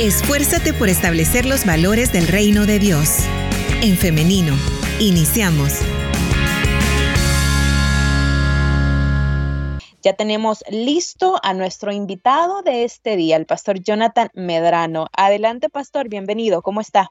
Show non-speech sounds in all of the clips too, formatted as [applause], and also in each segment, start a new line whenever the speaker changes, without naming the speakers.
Esfuérzate por establecer los valores del reino de Dios. En femenino, iniciamos.
Ya tenemos listo a nuestro invitado de este día, el pastor Jonathan Medrano. Adelante, pastor, bienvenido. ¿Cómo está?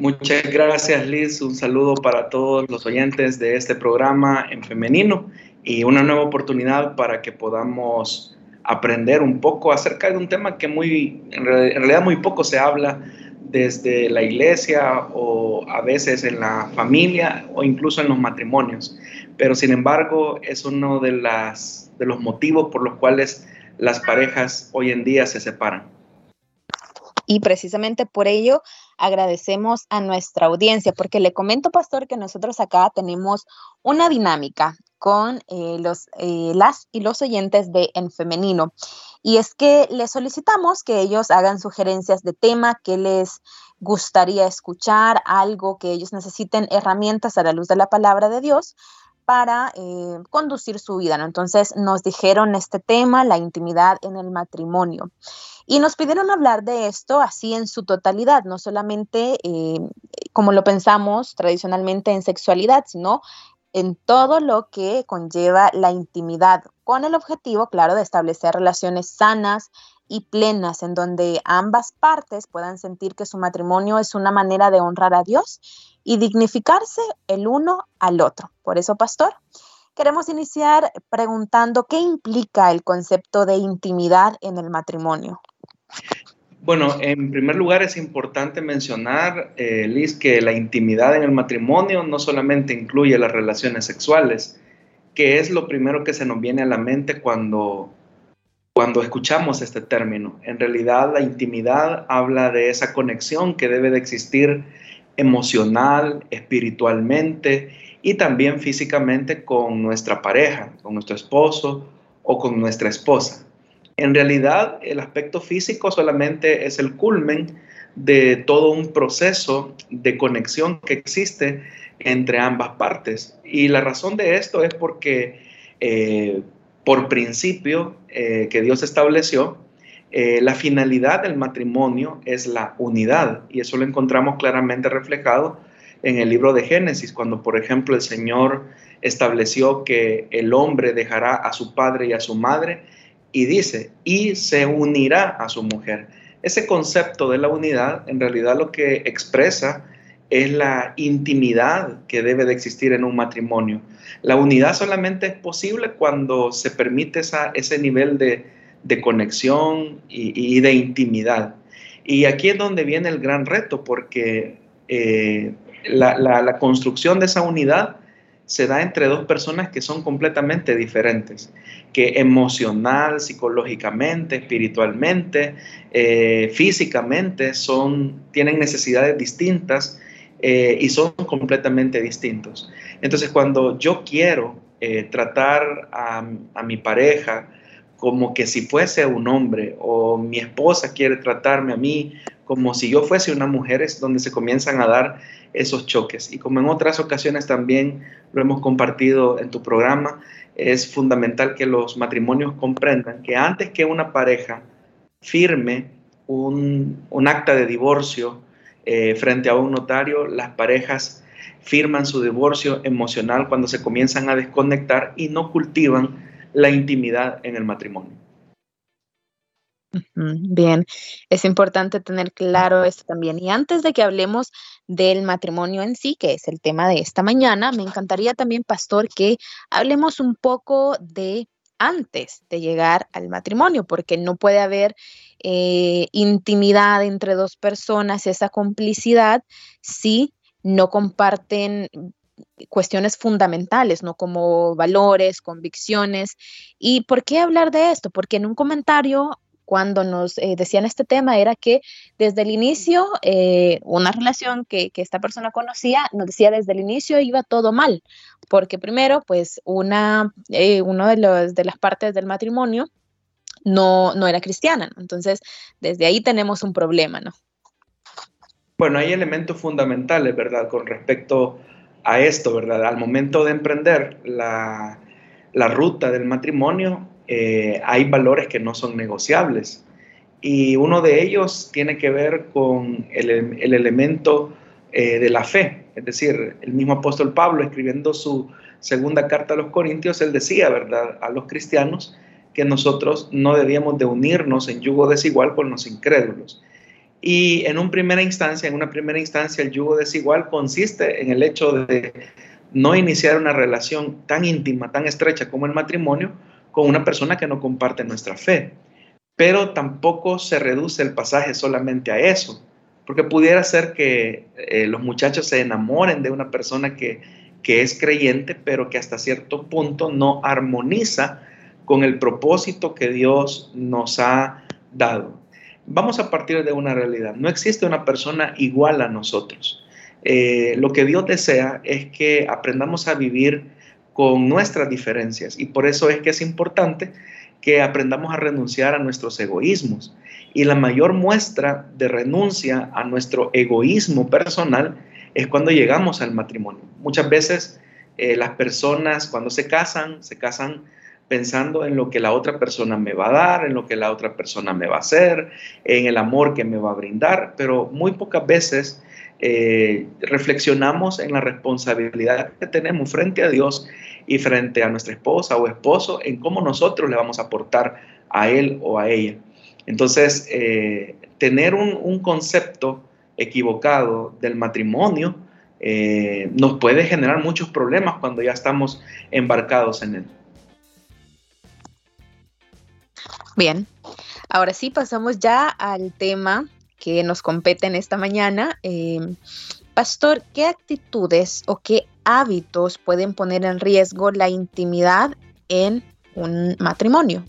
Muchas gracias, Liz. Un saludo para todos los oyentes de este programa en femenino y una nueva oportunidad para que podamos aprender un poco acerca de un tema que muy, en realidad muy poco se habla desde la iglesia o a veces en la familia o incluso en los matrimonios. Pero sin embargo es uno de, las, de los motivos por los cuales las parejas hoy en día se separan.
Y precisamente por ello agradecemos a nuestra audiencia, porque le comento, pastor, que nosotros acá tenemos una dinámica con eh, los, eh, las y los oyentes de En Femenino. Y es que les solicitamos que ellos hagan sugerencias de tema que les gustaría escuchar, algo que ellos necesiten, herramientas a la luz de la palabra de Dios para eh, conducir su vida. ¿no? Entonces nos dijeron este tema, la intimidad en el matrimonio. Y nos pidieron hablar de esto así en su totalidad, no solamente como lo pensamos tradicionalmente en sexualidad, sino en todo lo que conlleva la intimidad, con el objetivo, claro, de establecer relaciones sanas y plenas en donde ambas partes puedan sentir que su matrimonio es una manera de honrar a Dios y dignificarse el uno al otro. Por eso, pastor, queremos iniciar preguntando qué implica el concepto de intimidad en el matrimonio.
Bueno, en primer lugar es importante mencionar, eh, Liz, que la intimidad en el matrimonio no solamente incluye las relaciones sexuales, que es lo primero que se nos viene a la mente cuando, cuando escuchamos este término. En realidad la intimidad habla de esa conexión que debe de existir emocional, espiritualmente y también físicamente con nuestra pareja, con nuestro esposo o con nuestra esposa. En realidad, el aspecto físico solamente es el culmen de todo un proceso de conexión que existe entre ambas partes. Y la razón de esto es porque eh, por principio eh, que Dios estableció, eh, la finalidad del matrimonio es la unidad y eso lo encontramos claramente reflejado en el libro de Génesis, cuando por ejemplo el Señor estableció que el hombre dejará a su padre y a su madre y dice, y se unirá a su mujer. Ese concepto de la unidad en realidad lo que expresa es la intimidad que debe de existir en un matrimonio. La unidad solamente es posible cuando se permite esa, ese nivel de, conexión y, de intimidad. Y aquí es donde viene el gran reto, porque eh, la, la construcción de esa unidad se da entre dos personas que son completamente diferentes, que emocional, psicológicamente, espiritualmente, eh, físicamente son, tienen necesidades distintas eh, y son completamente distintos. Entonces, cuando yo quiero eh, tratar a, a mi pareja como que si fuese un hombre o mi esposa quiere tratarme a mí como si yo fuese una mujer, es donde se comienzan a dar esos choques. Y como en otras ocasiones también lo hemos compartido en tu programa, es fundamental que los matrimonios comprendan que antes que una pareja firme un, acta de divorcio eh, frente a un notario, las parejas firman su divorcio emocional cuando se comienzan a desconectar y no cultivan la intimidad en el matrimonio.
Bien, es importante tener claro esto también. Y antes de que hablemos del matrimonio en sí, que es el tema de esta mañana, me encantaría también, pastor, que hablemos un poco de antes de llegar al matrimonio, porque no puede haber eh, intimidad entre dos personas, esa complicidad, si no comparten cuestiones fundamentales, ¿no? Como valores, convicciones. ¿Y por qué hablar de esto? Porque en un comentario cuando nos eh, decían este tema era que desde el inicio, eh, una relación que, esta persona conocía, nos decía desde el inicio iba todo mal, porque primero, pues una, eh, de, los, de las partes del matrimonio no, no era cristiana, entonces desde ahí tenemos un problema, ¿no?
Bueno, hay elementos fundamentales, ¿verdad? Con respecto a esto, ¿verdad? Al momento de emprender la, la ruta del matrimonio, eh, hay valores que no son negociables. y uno de ellos tiene que ver con el, elemento eh, de la fe, es decir, el mismo apóstol Pablo escribiendo su segunda carta a los Corintios, él decía, ¿verdad?, a los cristianos que nosotros no debíamos de unirnos en yugo desigual con los incrédulos. Y en una primera instancia, en una primera instancia, el yugo desigual consiste en el hecho de no iniciar una relación tan íntima, tan estrecha como el matrimonio con una persona que no comparte nuestra fe. Pero tampoco se reduce el pasaje solamente a eso, porque pudiera ser que eh, los muchachos se enamoren de una persona que, que es creyente, pero que hasta cierto punto no armoniza con el propósito que Dios nos ha dado. Vamos a partir de una realidad. No existe una persona igual a nosotros. Eh, lo que Dios desea es que aprendamos a vivir con nuestras diferencias y por eso es que es importante que aprendamos a renunciar a nuestros egoísmos. Y la mayor muestra de renuncia a nuestro egoísmo personal es cuando llegamos al matrimonio. Muchas veces eh, las personas cuando se casan, se casan pensando en lo que la otra persona me va a dar, en lo que la otra persona me va a hacer, en el amor que me va a brindar, pero muy pocas veces eh, reflexionamos en la responsabilidad que tenemos frente a Dios y frente a nuestra esposa o esposo en cómo nosotros le vamos a aportar a él o a ella. Entonces, eh, tener un, concepto equivocado del matrimonio eh, nos puede generar muchos problemas cuando ya estamos embarcados en él.
Bien, ahora sí pasamos ya al tema que nos compete en esta mañana. Em, Pastor, ¿qué actitudes o qué hábitos pueden poner en riesgo la intimidad en un matrimonio?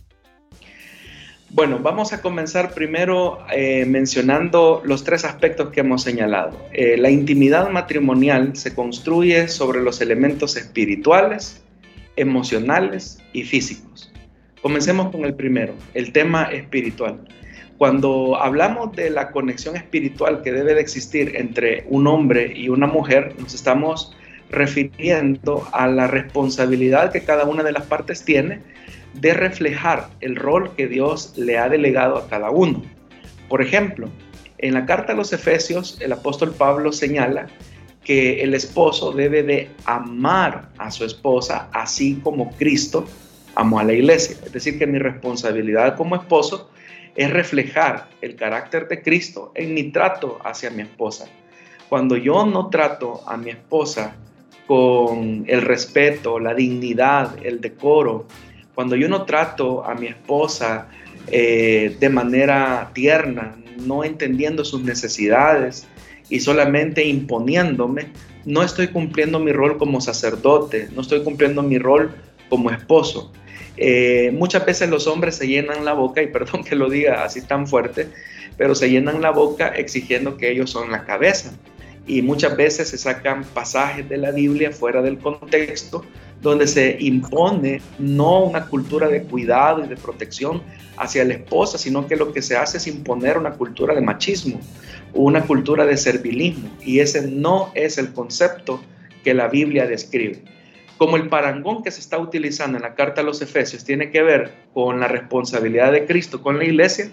Bueno, vamos a comenzar primero eh, mencionando los tres aspectos que hemos señalado. Eh, la intimidad matrimonial se construye sobre los elementos espirituales, emocionales y físicos. Comencemos con el primero, el tema espiritual. Cuando hablamos de la conexión espiritual que debe de existir entre un hombre y una mujer, nos estamos refiriendo a la responsabilidad que cada una de las partes tiene de reflejar el rol que Dios le ha delegado a cada uno. Por ejemplo, en la carta a los Efesios, el apóstol Pablo señala que el esposo debe de amar a su esposa así como Cristo amó a la iglesia. Es decir, que mi responsabilidad como esposo es reflejar el carácter de Cristo en mi trato hacia mi esposa. Cuando yo no trato a mi esposa con el respeto, la dignidad, el decoro, cuando yo no trato a mi esposa eh, de manera tierna, no entendiendo sus necesidades y solamente imponiéndome, no estoy cumpliendo mi rol como sacerdote, no estoy cumpliendo mi rol como esposo. Eh, muchas veces los hombres se llenan la boca, y perdón que lo diga así tan fuerte, pero se llenan la boca exigiendo que ellos son la cabeza. Y muchas veces se sacan pasajes de la Biblia fuera del contexto, donde se impone no una cultura de cuidado y de protección hacia la esposa, sino que lo que se hace es imponer una cultura de machismo, una cultura de servilismo. Y ese no es el concepto que la Biblia describe como el parangón que se está utilizando en la carta a los Efesios tiene que ver con la responsabilidad de Cristo con la iglesia,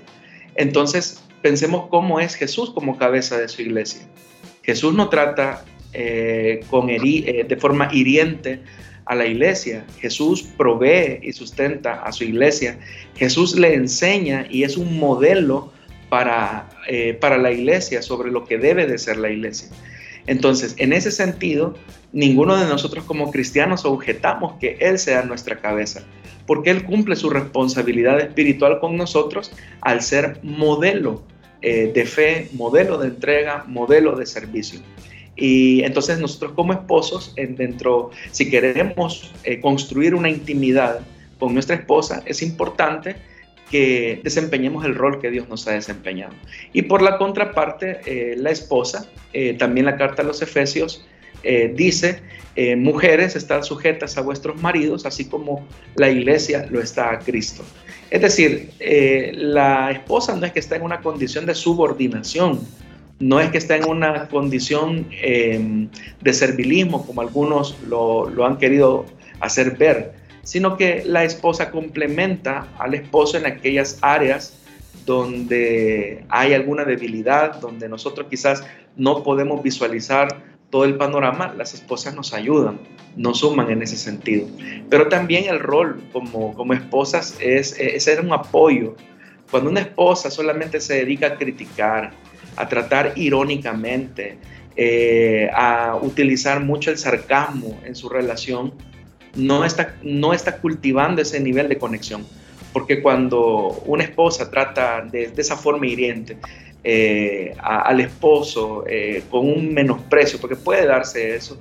entonces pensemos cómo es Jesús como cabeza de su iglesia. Jesús no trata eh, con eh, de forma hiriente a la iglesia. Jesús provee y sustenta a su iglesia. Jesús le enseña y es un modelo para, eh, para la iglesia sobre lo que debe de ser la iglesia. Entonces, en ese sentido, ninguno de nosotros como cristianos objetamos que Él sea nuestra cabeza, porque Él cumple su responsabilidad espiritual con nosotros al ser modelo eh, de fe, modelo de entrega, modelo de servicio. Y entonces nosotros como esposos, en dentro, si queremos eh, construir una intimidad con nuestra esposa, es importante que desempeñemos el rol que Dios nos ha desempeñado. Y por la contraparte, eh, la esposa, también la carta a los Efesios eh, dice, mujeres están sujetas a vuestros maridos, así como la iglesia lo está a Cristo. Es decir, la esposa no es que está en una condición de subordinación, no es que está en una condición de servilismo, como algunos lo han querido hacer ver, sino que la esposa complementa al esposo en aquellas áreas donde hay alguna debilidad, donde nosotros quizás no podemos visualizar todo el panorama, las esposas nos ayudan, nos suman en ese sentido. Pero también el rol como, como esposas es, es ser un apoyo. Cuando una esposa solamente se dedica a criticar, a tratar irónicamente, eh, a utilizar mucho el sarcasmo en su relación, no está, no está cultivando ese nivel de conexión. Porque cuando una esposa trata de, de esa forma hiriente eh, al esposo eh, con un menosprecio, porque puede darse eso,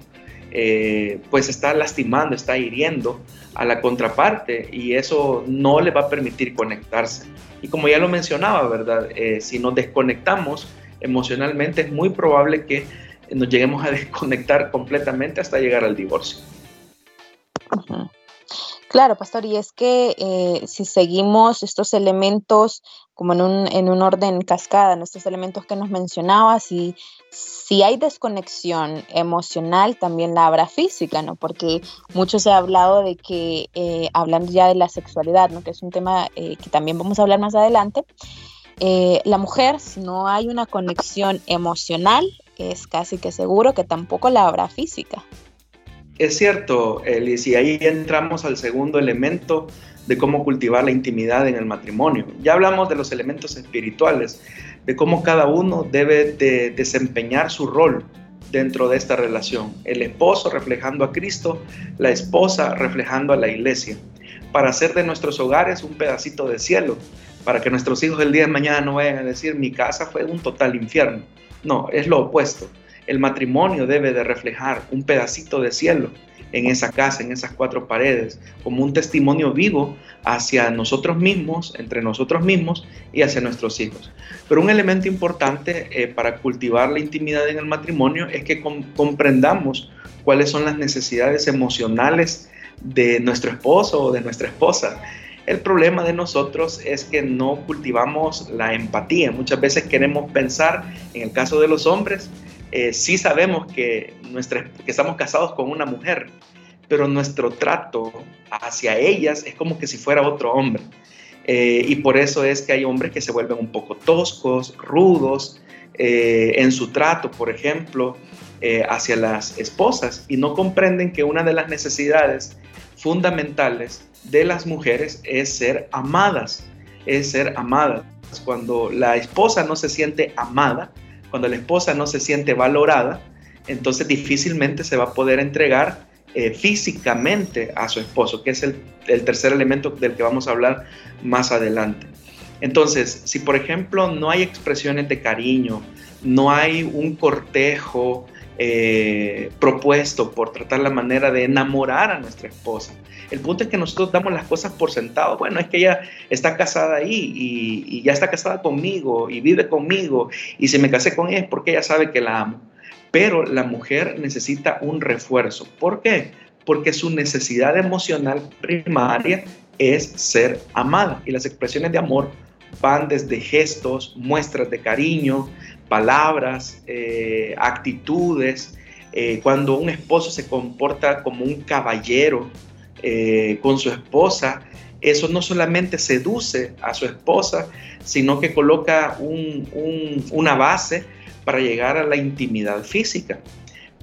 eh, pues está lastimando, está hiriendo a la contraparte y eso no le va a permitir conectarse. Y como ya lo mencionaba, ¿verdad? si nos desconectamos emocionalmente es muy probable que nos lleguemos a [laughs] desconectar completamente hasta llegar al divorcio.
Claro, pastor, y es que eh, si seguimos estos elementos como en un, en un orden cascada, estos elementos que nos mencionabas, y si hay desconexión emocional, también la habrá física, ¿no? Porque mucho se ha hablado de que, eh, hablando ya de la sexualidad, ¿no? Que es un tema eh, que también vamos a hablar más adelante, la mujer, si no hay una conexión emocional, es casi que seguro que tampoco la habrá física.
Es cierto, Elis, y ahí entramos al segundo elemento de cómo cultivar la intimidad en el matrimonio. Ya hablamos de los elementos espirituales, de cómo cada uno debe de desempeñar su rol dentro de esta relación. El esposo reflejando a Cristo, la esposa reflejando a la iglesia, para hacer de nuestros hogares un pedacito de cielo, para que nuestros hijos el día de mañana no vayan a decir mi casa fue un total infierno. No, es lo opuesto el matrimonio debe de reflejar un pedacito de cielo en esa casa, en esas cuatro paredes, como un testimonio vivo hacia nosotros mismos, entre nosotros mismos y hacia nuestros hijos. Pero un elemento importante eh, para cultivar la intimidad en el matrimonio es que comprendamos cuáles son las necesidades emocionales de nuestro esposo o de nuestra esposa. El problema de nosotros es que no cultivamos la empatía. Muchas veces queremos pensar, en el caso de los hombres, eh, sí sabemos que, estamos casados con una mujer, pero nuestro trato hacia ellas es como que si fuera otro hombre. Eh, y por eso es que hay hombres que se vuelven un poco toscos, rudos eh, en su trato, por ejemplo, hacia las esposas y no comprenden que una de las necesidades fundamentales de las mujeres es ser amadas, es ser amadas. Cuando la esposa no se siente amada, cuando la esposa no se siente valorada, entonces difícilmente se va a poder entregar eh, físicamente a su esposo, que es el, tercer elemento del que vamos a hablar más adelante. Entonces, si por ejemplo no hay expresiones de cariño, no hay un cortejo eh, propuesto por tratar la manera de enamorar a nuestra esposa, el punto es que nosotros damos las cosas por sentado. Bueno, es que ella está casada ahí y, ya está casada conmigo y vive conmigo y si me casé con ella es porque ella sabe que la amo. Pero la mujer necesita un refuerzo. ¿Por qué? Porque su necesidad emocional primaria es ser amada y las expresiones de amor van desde gestos, muestras de cariño, palabras, eh, actitudes. Eh, cuando un esposo se comporta como un caballero, eh, con su esposa, eso no solamente seduce a su esposa, sino que coloca una base para llegar a la intimidad física.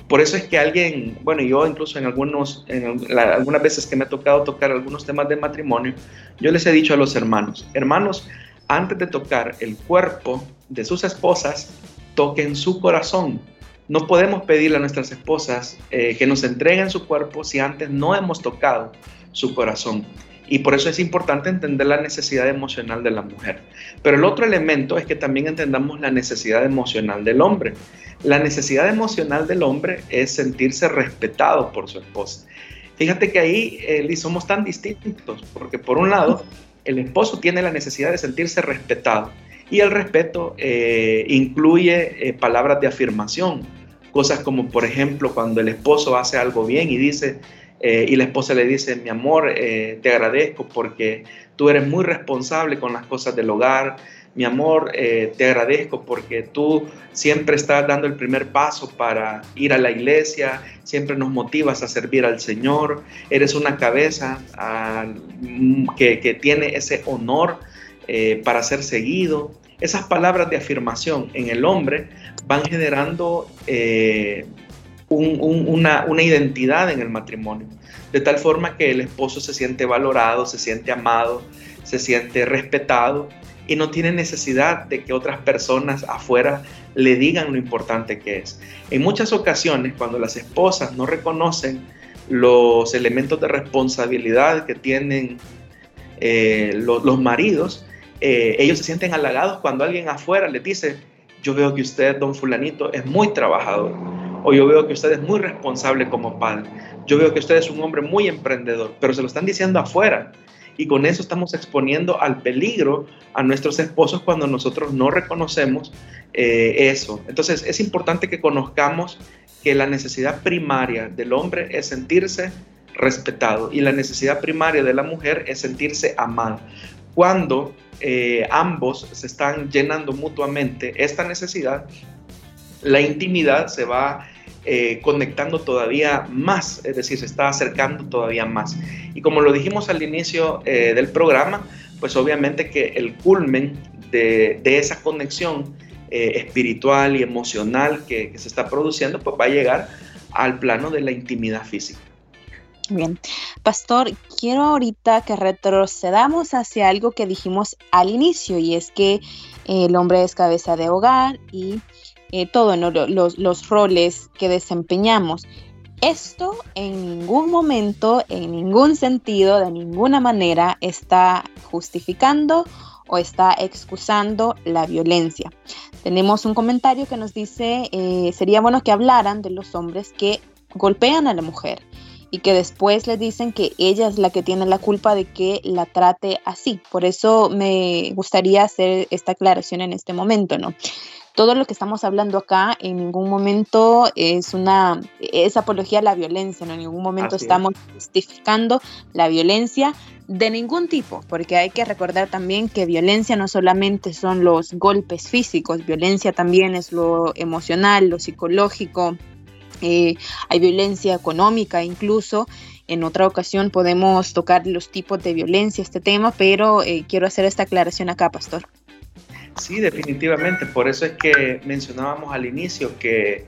Por eso es que alguien, bueno, yo incluso en, algunas veces que me ha tocado tocar algunos temas de matrimonio, yo les he dicho a los hermanos, hermanos, antes de tocar el cuerpo de sus esposas, toquen su corazón, no podemos pedirle a nuestras esposas eh, que nos entreguen su cuerpo si antes no hemos tocado su corazón. Y por eso es importante entender la necesidad emocional de la mujer. Pero el otro elemento es que también entendamos la necesidad emocional del hombre. La necesidad emocional del hombre es sentirse respetado por su esposa. Fíjate que ahí eh, somos tan distintos, porque por un lado, el esposo tiene la necesidad de sentirse respetado. Y el respeto eh, incluye eh, palabras de afirmación, cosas como por ejemplo cuando el esposo hace algo bien y dice, eh, y la esposa le dice, mi amor, te agradezco porque tú eres muy responsable con las cosas del hogar, mi amor, te agradezco porque tú siempre estás dando el primer paso para ir a la iglesia, siempre nos motivas a servir al Señor, eres una cabeza ah, que, que tiene ese honor eh, para ser seguido. Esas palabras de afirmación en el hombre van generando eh, una, una identidad en el matrimonio, de tal forma que el esposo se siente valorado, se siente amado, se siente respetado y no tiene necesidad de que otras personas afuera le digan lo importante que es. En muchas ocasiones, cuando las esposas no reconocen los elementos de responsabilidad que tienen eh, los, maridos, eh, ellos se sienten halagados cuando alguien afuera les dice, yo veo que usted, don fulanito, es muy trabajador, o yo veo que usted es muy responsable como padre, yo veo que usted es un hombre muy emprendedor, pero se lo están diciendo afuera y con eso estamos exponiendo al peligro a nuestros esposos cuando nosotros no reconocemos eh, eso. Entonces es importante que conozcamos que la necesidad primaria del hombre es sentirse respetado y la necesidad primaria de la mujer es sentirse amada. Cuando eh, ambos se están llenando mutuamente esta necesidad, la intimidad se va eh, conectando todavía más, es decir, se está acercando todavía más. Y como lo dijimos al inicio eh, del programa, pues obviamente que el culmen de, esa conexión eh, espiritual y emocional que, se está produciendo, pues va a llegar al plano de la intimidad física.
Bien, pastor, quiero ahorita que retrocedamos hacia algo que dijimos al inicio y es que el hombre es cabeza de hogar y eh, todos los, roles que desempeñamos. Esto en ningún momento, en ningún sentido, de ninguna manera está justificando o está excusando la violencia. Tenemos un comentario que nos dice, eh, sería bueno que hablaran de los hombres que golpean a la mujer y que después le dicen que ella es la que tiene la culpa de que la trate así. Por eso me gustaría hacer esta aclaración en este momento, ¿no? Todo lo que estamos hablando acá en ningún momento es una es apología a la violencia, ¿no? en ningún momento estamos justificando la violencia de ningún tipo, porque hay que recordar también que violencia no solamente son los golpes físicos, violencia también es lo emocional, lo psicológico, eh, hay violencia económica incluso. En otra ocasión podemos tocar los tipos de violencia, este tema, pero eh, quiero hacer esta aclaración acá, Pastor.
Sí, definitivamente. Por eso es que mencionábamos al inicio que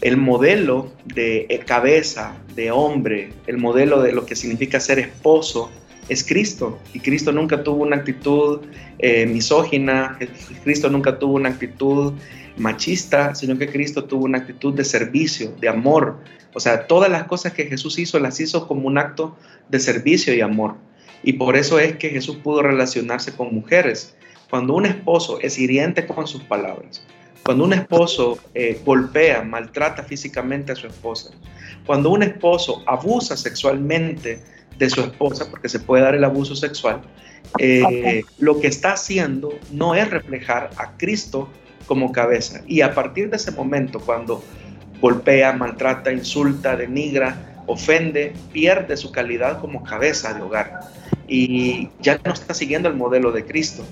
el modelo de cabeza, de hombre, el modelo de lo que significa ser esposo, es Cristo. Y Cristo nunca tuvo una actitud eh, misógina, Cristo nunca tuvo una actitud machista, sino que Cristo tuvo una actitud de servicio, de amor. O sea, todas las cosas que Jesús hizo las hizo como un acto de servicio y amor. Y por eso es que Jesús pudo relacionarse con mujeres. Cuando un esposo es hiriente con sus palabras, cuando un esposo eh, golpea, maltrata físicamente a su esposa, cuando un esposo abusa sexualmente de su esposa, porque se puede dar el abuso sexual, eh, lo que está haciendo no es reflejar a Cristo como cabeza. Y a partir de ese momento, cuando golpea, maltrata, insulta, denigra, ofende, pierde su calidad como cabeza de hogar y ya no está siguiendo el modelo de Cristo.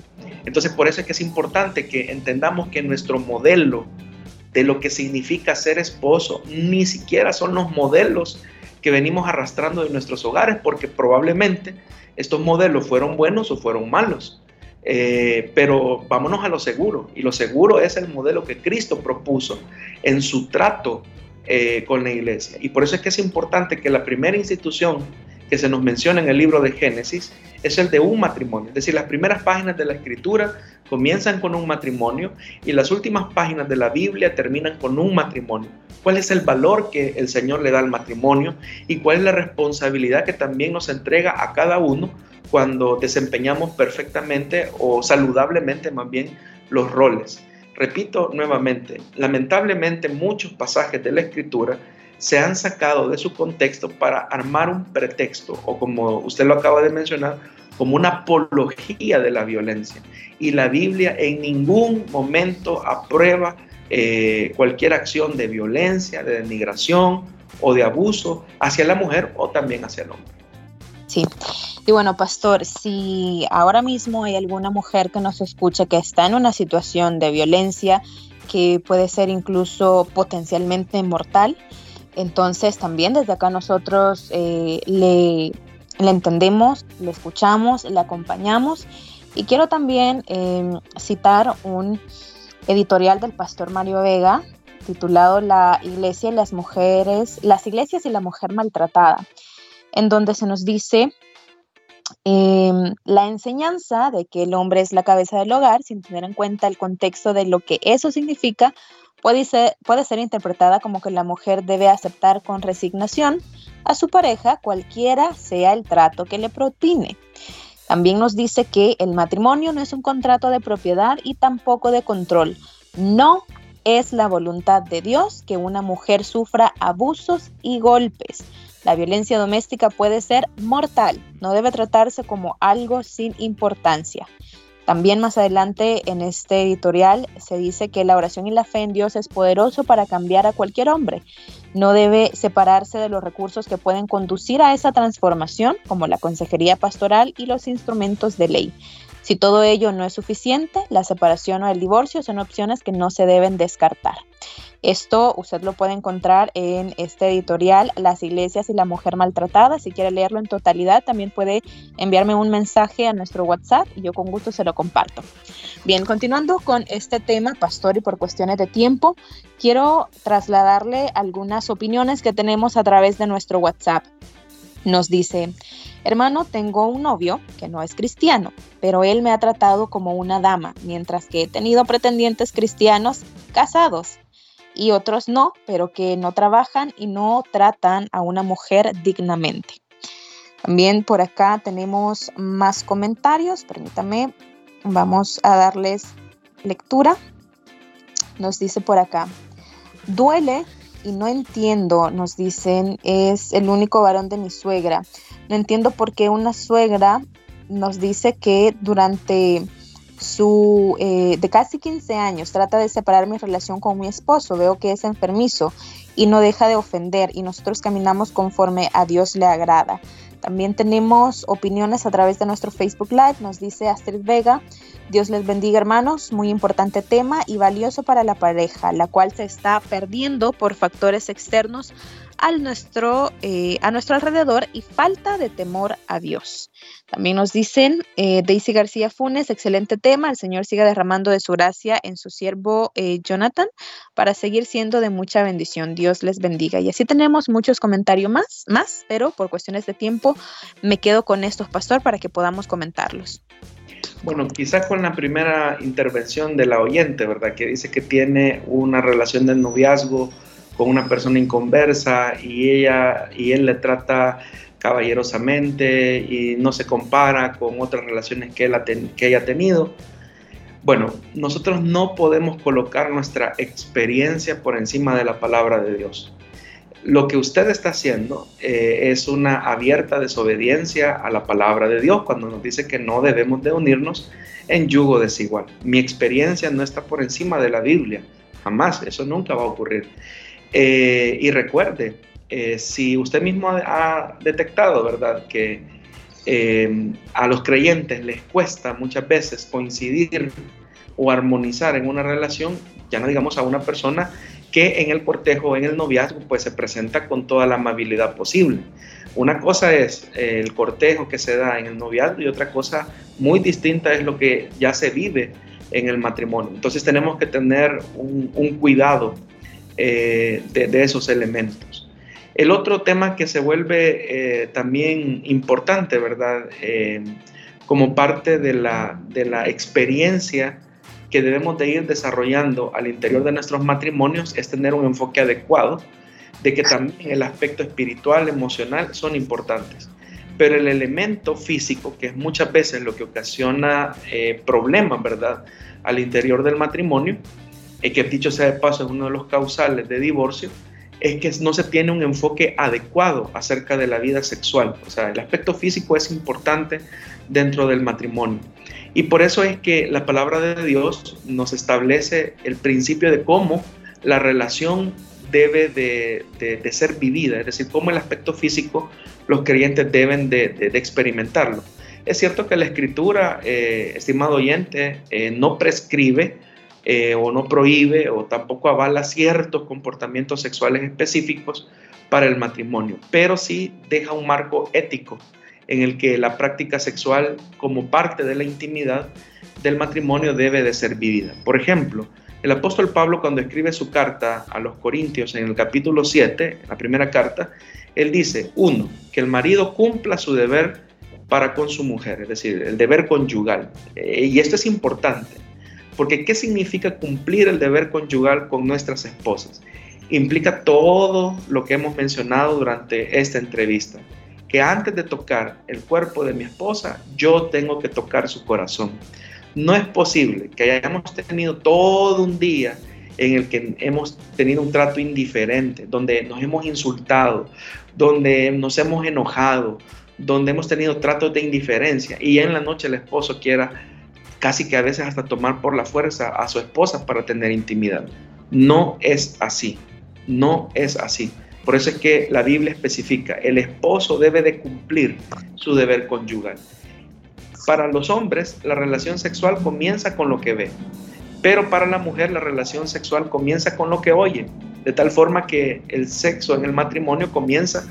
Entonces, por eso es que es importante que entendamos que nuestro modelo de lo que significa ser esposo ni siquiera son los modelos que venimos arrastrando de nuestros hogares, porque probablemente estos modelos fueron buenos o fueron malos. Eh, pero vámonos a lo seguro, y lo seguro es el modelo que Cristo propuso en su trato eh, con la iglesia. Y por eso es que es importante que la primera institución que se nos menciona en el libro de Génesis es el de un matrimonio. Es decir, las primeras páginas de la escritura comienzan con un matrimonio y las últimas páginas de la Biblia terminan con un matrimonio. ¿Cuál es el valor que el Señor le da al matrimonio y cuál es la responsabilidad que también nos entrega a cada uno cuando desempeñamos perfectamente o saludablemente más bien los roles? Repito nuevamente, lamentablemente muchos pasajes de la escritura se han sacado de su contexto para armar un pretexto o como usted lo acaba de mencionar, como una apología de la violencia. Y la Biblia en ningún momento aprueba eh, cualquier acción de violencia, de denigración o de abuso hacia la mujer o también hacia el hombre.
Sí. Y bueno, pastor, si ahora mismo hay alguna mujer que nos escucha que está en una situación de violencia que puede ser incluso potencialmente mortal, entonces también desde acá nosotros eh, le, entendemos, le escuchamos, le acompañamos. Y quiero también em, citar un editorial del pastor Mario Vega titulado La Iglesia y las mujeres, las iglesias y la mujer maltratada, en donde se nos dice em, la enseñanza de que el hombre es la cabeza del hogar, sin tener en cuenta el contexto de lo que eso significa, puede ser, puede ser interpretada como que la mujer debe aceptar con resignación a su pareja, cualquiera sea el trato que le propine. También nos dice que el matrimonio no es un contrato de propiedad y tampoco de control. No es la voluntad de Dios que una mujer sufra abusos y golpes. La violencia doméstica puede ser mortal, no debe tratarse como algo sin importancia. También más adelante en este editorial se dice que la oración y la fe en Dios es poderoso para cambiar a cualquier hombre. No debe separarse de los recursos que pueden conducir a esa transformación, como la consejería pastoral y los instrumentos de ley. Si todo ello no es suficiente, la separación o el divorcio son opciones que no se deben descartar. Esto usted lo puede encontrar en este editorial, Las iglesias y la mujer maltratada. Si quiere leerlo en totalidad, también puede enviarme un mensaje a nuestro WhatsApp y yo con gusto se lo comparto. Bien, continuando con este tema, pastor, y por cuestiones de tiempo, quiero trasladarle algunas opiniones que tenemos a través de nuestro WhatsApp. Nos dice, hermano, tengo un novio que no es cristiano, pero él me ha tratado como una dama, mientras que he tenido pretendientes cristianos casados y otros no, pero que no trabajan y no tratan a una mujer dignamente. También por acá tenemos más comentarios, permítame, vamos a darles lectura. Nos dice por acá, duele y no entiendo, nos dicen, es el único varón de mi suegra. No entiendo por qué una suegra nos dice que durante su eh, de casi 15 años trata de separar mi relación con mi esposo. Veo que es enfermizo y no deja de ofender y nosotros caminamos conforme a Dios le agrada. También tenemos opiniones a través de nuestro Facebook Live, nos dice Astrid Vega. Dios les bendiga hermanos, muy importante tema y valioso para la pareja, la cual se está perdiendo por factores externos nuestro, eh, a nuestro alrededor y falta de temor a Dios. También nos dicen eh, Daisy García Funes, excelente tema, el Señor siga derramando de su gracia en su siervo eh, Jonathan para seguir siendo de mucha bendición. Dios les bendiga. Y así tenemos muchos comentarios más, más, pero por cuestiones de tiempo me quedo con estos, pastor, para que podamos comentarlos.
Bueno, quizás con la primera intervención de la oyente, ¿verdad? Que dice que tiene una relación de noviazgo con una persona inconversa y ella y él le trata caballerosamente y no se compara con otras relaciones que, él ha tenido. Bueno, nosotros no podemos colocar nuestra experiencia por encima de la palabra de Dios. Lo que usted está haciendo eh, es una abierta desobediencia a la palabra de Dios cuando nos dice que no debemos de unirnos en yugo desigual. Mi experiencia no está por encima de la Biblia, jamás, eso nunca va a ocurrir. Eh, y recuerde, eh, si usted mismo ha, detectado, ¿verdad?, que eh, a los creyentes les cuesta muchas veces coincidir o armonizar en una relación, ya no digamos a una persona que en el cortejo, en el noviazgo, pues se presenta con toda la amabilidad posible. Una cosa es el cortejo que se da en el noviazgo y otra cosa muy distinta es lo que ya se vive en el matrimonio. Entonces tenemos que tener un, cuidado eh, de, esos elementos. El otro tema que se vuelve eh, también importante, ¿verdad? Eh, como parte de la, de la experiencia que debemos de ir desarrollando al interior de nuestros matrimonios es tener un enfoque adecuado de que también el aspecto espiritual, emocional son importantes. Pero el elemento físico, que es muchas veces lo que ocasiona eh, problemas, ¿verdad? Al interior del matrimonio, y que dicho sea de paso es uno de los causales de divorcio, es que no se tiene un enfoque adecuado acerca de la vida sexual. O sea, el aspecto físico es importante dentro del matrimonio. Y por eso es que la palabra de Dios nos establece el principio de cómo la relación debe de, ser vivida, es decir, cómo el aspecto físico los creyentes deben de, experimentarlo. Es cierto que la escritura, eh, estimado oyente, eh, no prescribe eh, o no prohíbe o tampoco avala ciertos comportamientos sexuales específicos para el matrimonio, pero sí deja un marco ético en el que la práctica sexual como parte de la intimidad del matrimonio debe de ser vivida. Por ejemplo, el apóstol Pablo cuando escribe su carta a los Corintios en el capítulo 7, la primera carta, él dice, uno, que el marido cumpla su deber para con su mujer, es decir, el deber conyugal. Eh, y esto es importante, porque ¿qué significa cumplir el deber conyugal con nuestras esposas? Implica todo lo que hemos mencionado durante esta entrevista, que antes de tocar el cuerpo de mi esposa, yo tengo que tocar su corazón. No es posible que hayamos tenido todo un día en el que hemos tenido un trato indiferente, donde nos hemos insultado, donde nos hemos enojado, donde hemos tenido tratos de indiferencia y en la noche el esposo quiera casi que a veces hasta tomar por la fuerza a su esposa para tener intimidad. No es así, no es así. Por eso es que la Biblia especifica, el esposo debe de cumplir su deber conyugal. Para los hombres, la relación sexual comienza con lo que ve, pero para la mujer la relación sexual comienza con lo que oye, de tal forma que el sexo en el matrimonio comienza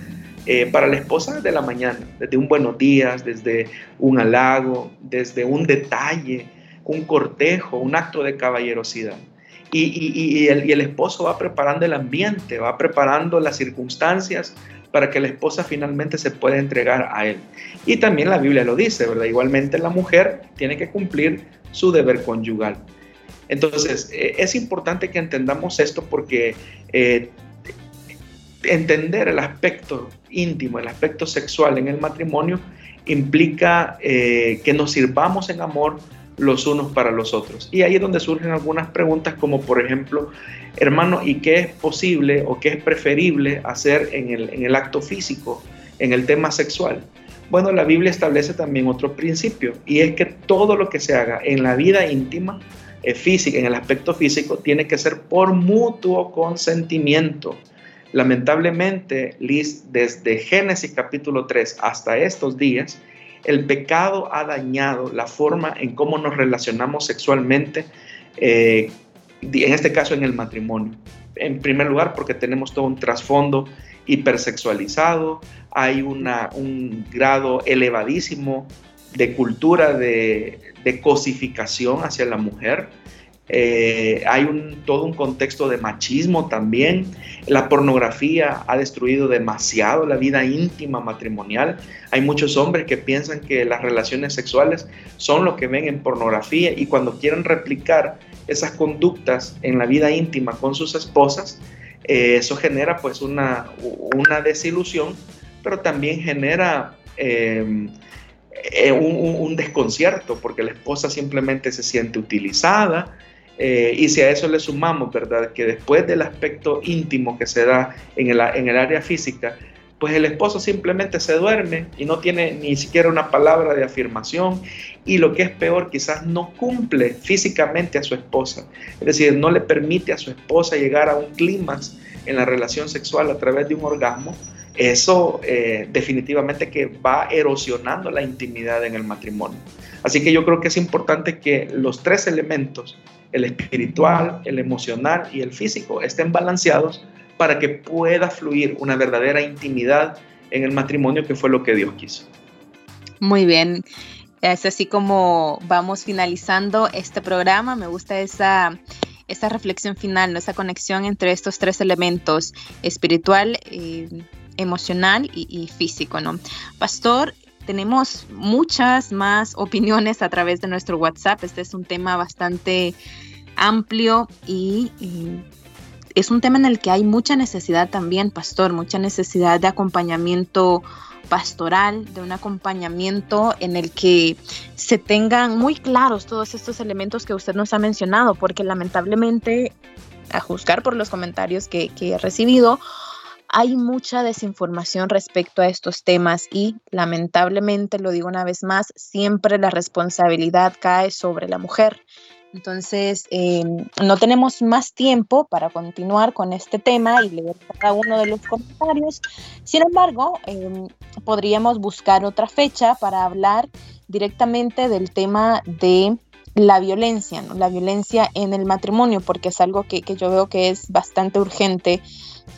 eh, para la esposa de la mañana, desde un buenos días, desde un halago, desde un detalle, un cortejo, un acto de caballerosidad. Y, el, esposo va preparando el ambiente, va preparando las circunstancias para que la esposa finalmente se pueda entregar a él. Y también la Biblia lo dice, ¿verdad? Igualmente la mujer tiene que cumplir su deber conyugal. Entonces, eh, es importante que entendamos esto porque eh, entender el aspecto íntimo, el aspecto sexual en el matrimonio, implica eh, que nos sirvamos en amor los unos para los otros. Y ahí es donde surgen algunas preguntas como por ejemplo, hermano, ¿y qué es posible o qué es preferible hacer en el, acto físico, en el tema sexual? Bueno, la Biblia establece también otro principio y es que todo lo que se haga en la vida íntima, eh, física, en el aspecto físico, tiene que ser por mutuo consentimiento. Lamentablemente, Liz, desde Génesis capítulo 3 hasta estos días, el pecado ha dañado la forma en cómo nos relacionamos sexualmente, eh, en este caso en el matrimonio. En primer lugar, porque tenemos todo un trasfondo hipersexualizado, hay un grado elevadísimo de cultura de, de cosificación hacia la mujer, eh, hay todo un contexto de machismo también. La pornografía ha destruido demasiado la vida íntima matrimonial. Hay muchos hombres que piensan que las relaciones sexuales son lo que ven en pornografía y cuando quieren replicar esas conductas en la vida íntima con sus esposas, eh, eso genera pues una, una, desilusión, pero también genera... Em, eh, un, un, desconcierto porque la esposa simplemente se siente utilizada, eh, y si a eso le sumamos, ¿verdad? Que después del aspecto íntimo que se da en el, en el área física, pues el esposo simplemente se duerme y no tiene ni siquiera una palabra de afirmación y lo que es peor, quizás no cumple físicamente a su esposa. Es decir, no le permite a su esposa llegar a un clímax en la relación sexual a través de un orgasmo. Eso eh, definitivamente que va erosionando la intimidad en el matrimonio. Así que yo creo que es importante que los tres elementos el espiritual, el emocional y el físico estén balanceados para que pueda fluir una verdadera intimidad en el matrimonio que fue lo que Dios quiso.
Muy bien. Es así como vamos finalizando este programa. Me gusta esa, esa reflexión final, esa conexión entre estos tres elementos, espiritual, eh, emocional y, y, físico. ¿no? Pastor, tenemos muchas más opiniones a través de nuestro WhatsApp. Este es un tema bastante amplio y, es un tema en el que hay mucha necesidad también, pastor, mucha necesidad de acompañamiento pastoral, de un acompañamiento en el que se tengan muy claros todos estos elementos que usted nos ha mencionado, porque lamentablemente, a juzgar por los comentarios que, he recibido, hay mucha desinformación respecto a estos temas y lamentablemente, lo digo una vez más, siempre la responsabilidad cae sobre la mujer. Entonces, eh, no tenemos más tiempo para continuar con este tema y leer cada uno de los comentarios. Sin embargo, em, podríamos buscar otra fecha para hablar directamente del tema de la violencia, ¿no? la violencia en el matrimonio, porque es algo que, que yo veo que es bastante urgente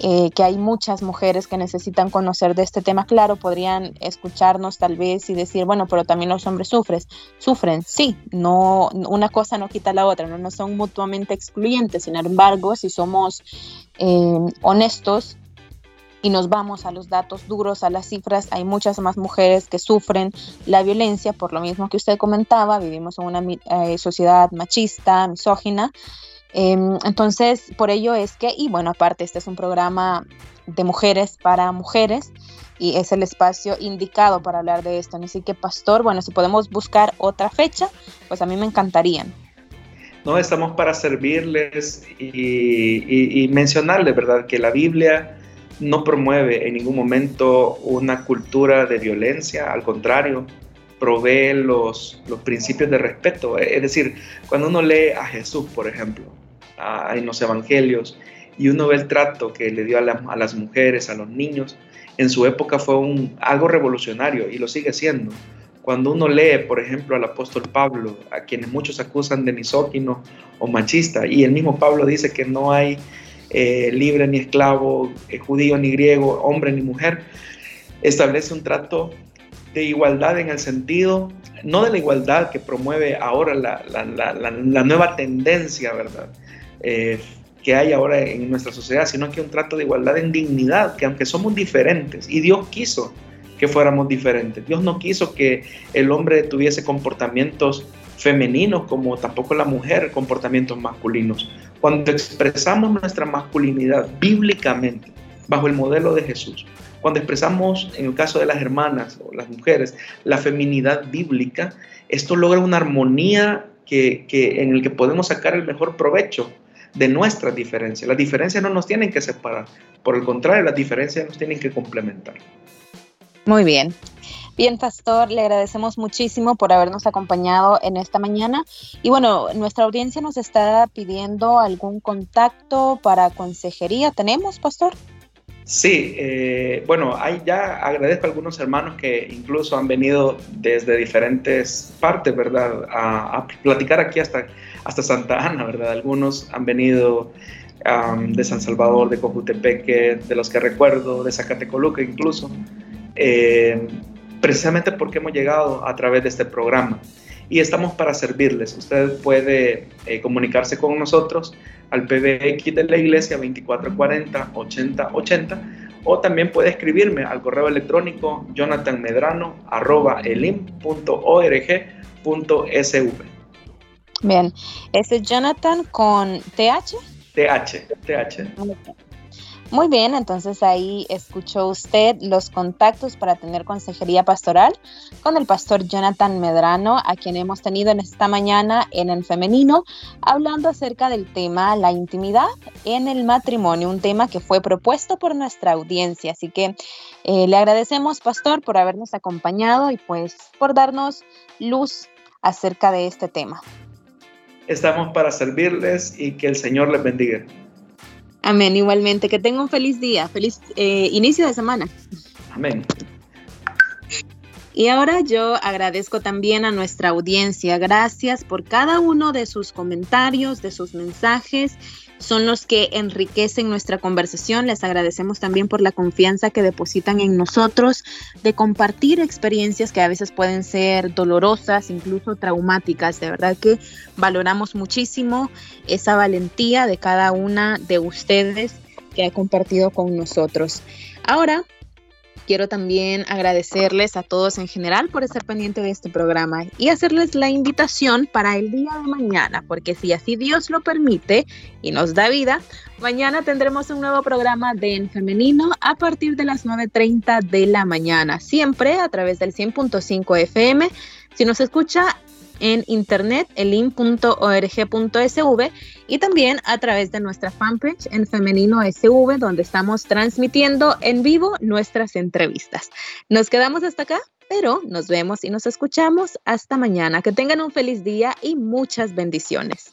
eh, que hay muchas mujeres que necesitan conocer de este tema. Claro, podrían escucharnos tal vez y decir, bueno, pero también los hombres sufren. Sufren, sí, no, una cosa no quita la otra, no, no son mutuamente excluyentes. Sin embargo, si somos eh, honestos, y nos vamos a los datos duros, a las cifras, hay muchas más mujeres que sufren la violencia, por lo mismo que usted comentaba, vivimos en una eh, sociedad machista, misógina, Em, entonces, por ello es que, y bueno, aparte, este es un programa de mujeres para mujeres y es el espacio indicado para hablar de esto. Así que, Pastor, bueno, si podemos buscar otra fecha, pues a mí me encantarían.
No, estamos para servirles y, y, mencionarles, ¿verdad?, que la Biblia no promueve en ningún momento una cultura de violencia, al contrario, provee los, los principios de respeto. Es decir, cuando uno lee a Jesús, por ejemplo, en los evangelios, y uno ve el trato que le dio a, a, las mujeres, a los niños, en su época fue un, algo revolucionario y lo sigue siendo. Cuando uno lee, por ejemplo, al apóstol Pablo, a quienes muchos acusan de misógino o machista, y el mismo Pablo dice que no hay eh, libre ni esclavo, eh, judío ni griego, hombre ni mujer, establece un trato de igualdad en el sentido, no de la igualdad que promueve ahora la, la, nueva tendencia, ¿verdad? Eh, que hay ahora en nuestra sociedad, sino que un trato de igualdad en dignidad, que aunque somos diferentes, y Dios quiso que fuéramos diferentes, Dios no quiso que el hombre tuviese comportamientos femeninos como tampoco la mujer comportamientos masculinos. Cuando expresamos nuestra masculinidad bíblicamente, bajo el modelo de Jesús, cuando expresamos, en el caso de las hermanas o las mujeres, la feminidad bíblica, esto logra una armonía que, en el que podemos sacar el mejor provecho de nuestras diferencias. Las diferencias no nos tienen que separar, por el contrario, las diferencias nos tienen que complementar.
Muy bien. Bien, Pastor, le agradecemos muchísimo por habernos acompañado en esta mañana. Y bueno, nuestra audiencia nos está pidiendo algún contacto para consejería. ¿Tenemos, Pastor?
Sí, eh, bueno, hay, ya agradezco a algunos hermanos que incluso han venido desde diferentes partes, ¿verdad? A, platicar aquí hasta, hasta Santa Ana, ¿verdad? Algunos han venido de San Salvador, de Cojutepeque, de los que recuerdo, de Zacatecoluca incluso, eh, precisamente porque hemos llegado a través de este programa y estamos para servirles. Usted puede eh, comunicarse con nosotros al PBX de la iglesia 2440 8080 o también puede escribirme al correo electrónico jonathanmedrano.org.sv.
Bien, ese es Jonathan con TH.
TH, TH.
Muy bien, entonces ahí escuchó usted los contactos para tener consejería pastoral con el pastor Jonathan Medrano, a quien hemos tenido en esta mañana en el femenino, hablando acerca del tema la intimidad en el matrimonio, un tema que fue propuesto por nuestra audiencia. Así que eh, le agradecemos, pastor, por habernos acompañado y pues por darnos luz acerca de este tema.
Estamos para servirles y que el Señor les bendiga.
Amén, igualmente. Que tenga un feliz día, feliz eh, inicio de semana.
Amén.
Y ahora yo agradezco también a nuestra audiencia. Gracias por cada uno de sus comentarios, de sus mensajes son los que enriquecen nuestra conversación. Les agradecemos también por la confianza que depositan en nosotros, de compartir experiencias que a veces pueden ser dolorosas, incluso traumáticas. De verdad que valoramos muchísimo esa valentía de cada una de ustedes que ha compartido con nosotros. Ahora Quiero también agradecerles a todos en general por estar pendiente de este programa y hacerles la invitación para el día de mañana, porque si así Dios lo permite y nos da vida, mañana tendremos un nuevo programa de En Femenino a partir de las 9.30 de la mañana, siempre a través del 100.5 FM. Si nos escucha en internet, elin.org.sv y también a través de nuestra fanpage en Femenino SV, donde estamos transmitiendo en vivo nuestras entrevistas. Nos quedamos hasta acá, pero nos vemos y nos escuchamos hasta mañana. Que tengan un feliz día y muchas bendiciones.